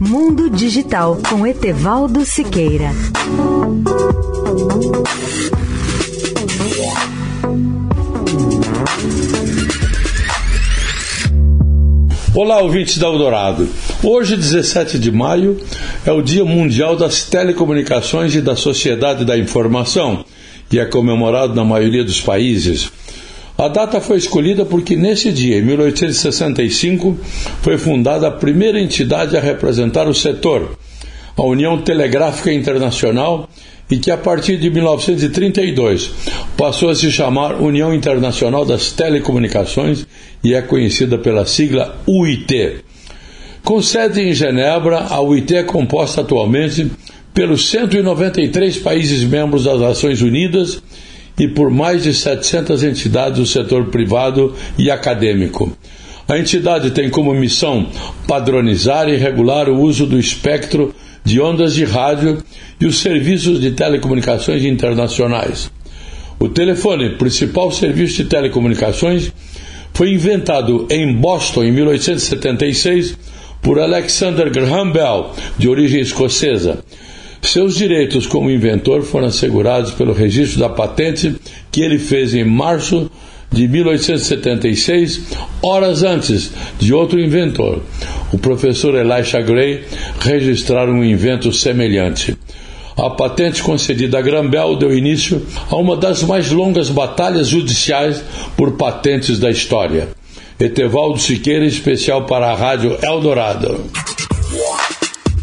Mundo Digital com Etevaldo Siqueira. Olá, ouvintes da Eldorado. Hoje, 17 de maio, é o Dia Mundial das Telecomunicações e da Sociedade da Informação e é comemorado na maioria dos países. A data foi escolhida porque nesse dia, em 1865, foi fundada a primeira entidade a representar o setor, a União Telegráfica Internacional, e que a partir de 1932 passou a se chamar União Internacional das Telecomunicações e é conhecida pela sigla UIT. Com sede em Genebra, a UIT é composta atualmente pelos 193 países membros das Nações Unidas e por mais de 700 entidades do setor privado e acadêmico. A entidade tem como missão padronizar e regular o uso do espectro de ondas de rádio e os serviços de telecomunicações internacionais. O telefone, principal serviço de telecomunicações, foi inventado em Boston em 1876 por Alexander Graham Bell, de origem escocesa. Seus direitos como inventor foram assegurados pelo registro da patente que ele fez em março de 1876, horas antes de outro inventor, o professor Elisha Gray, registrar um invento semelhante. A patente concedida a Grambel deu início a uma das mais longas batalhas judiciais por patentes da história. Etevaldo Siqueira, especial para a Rádio Eldorado.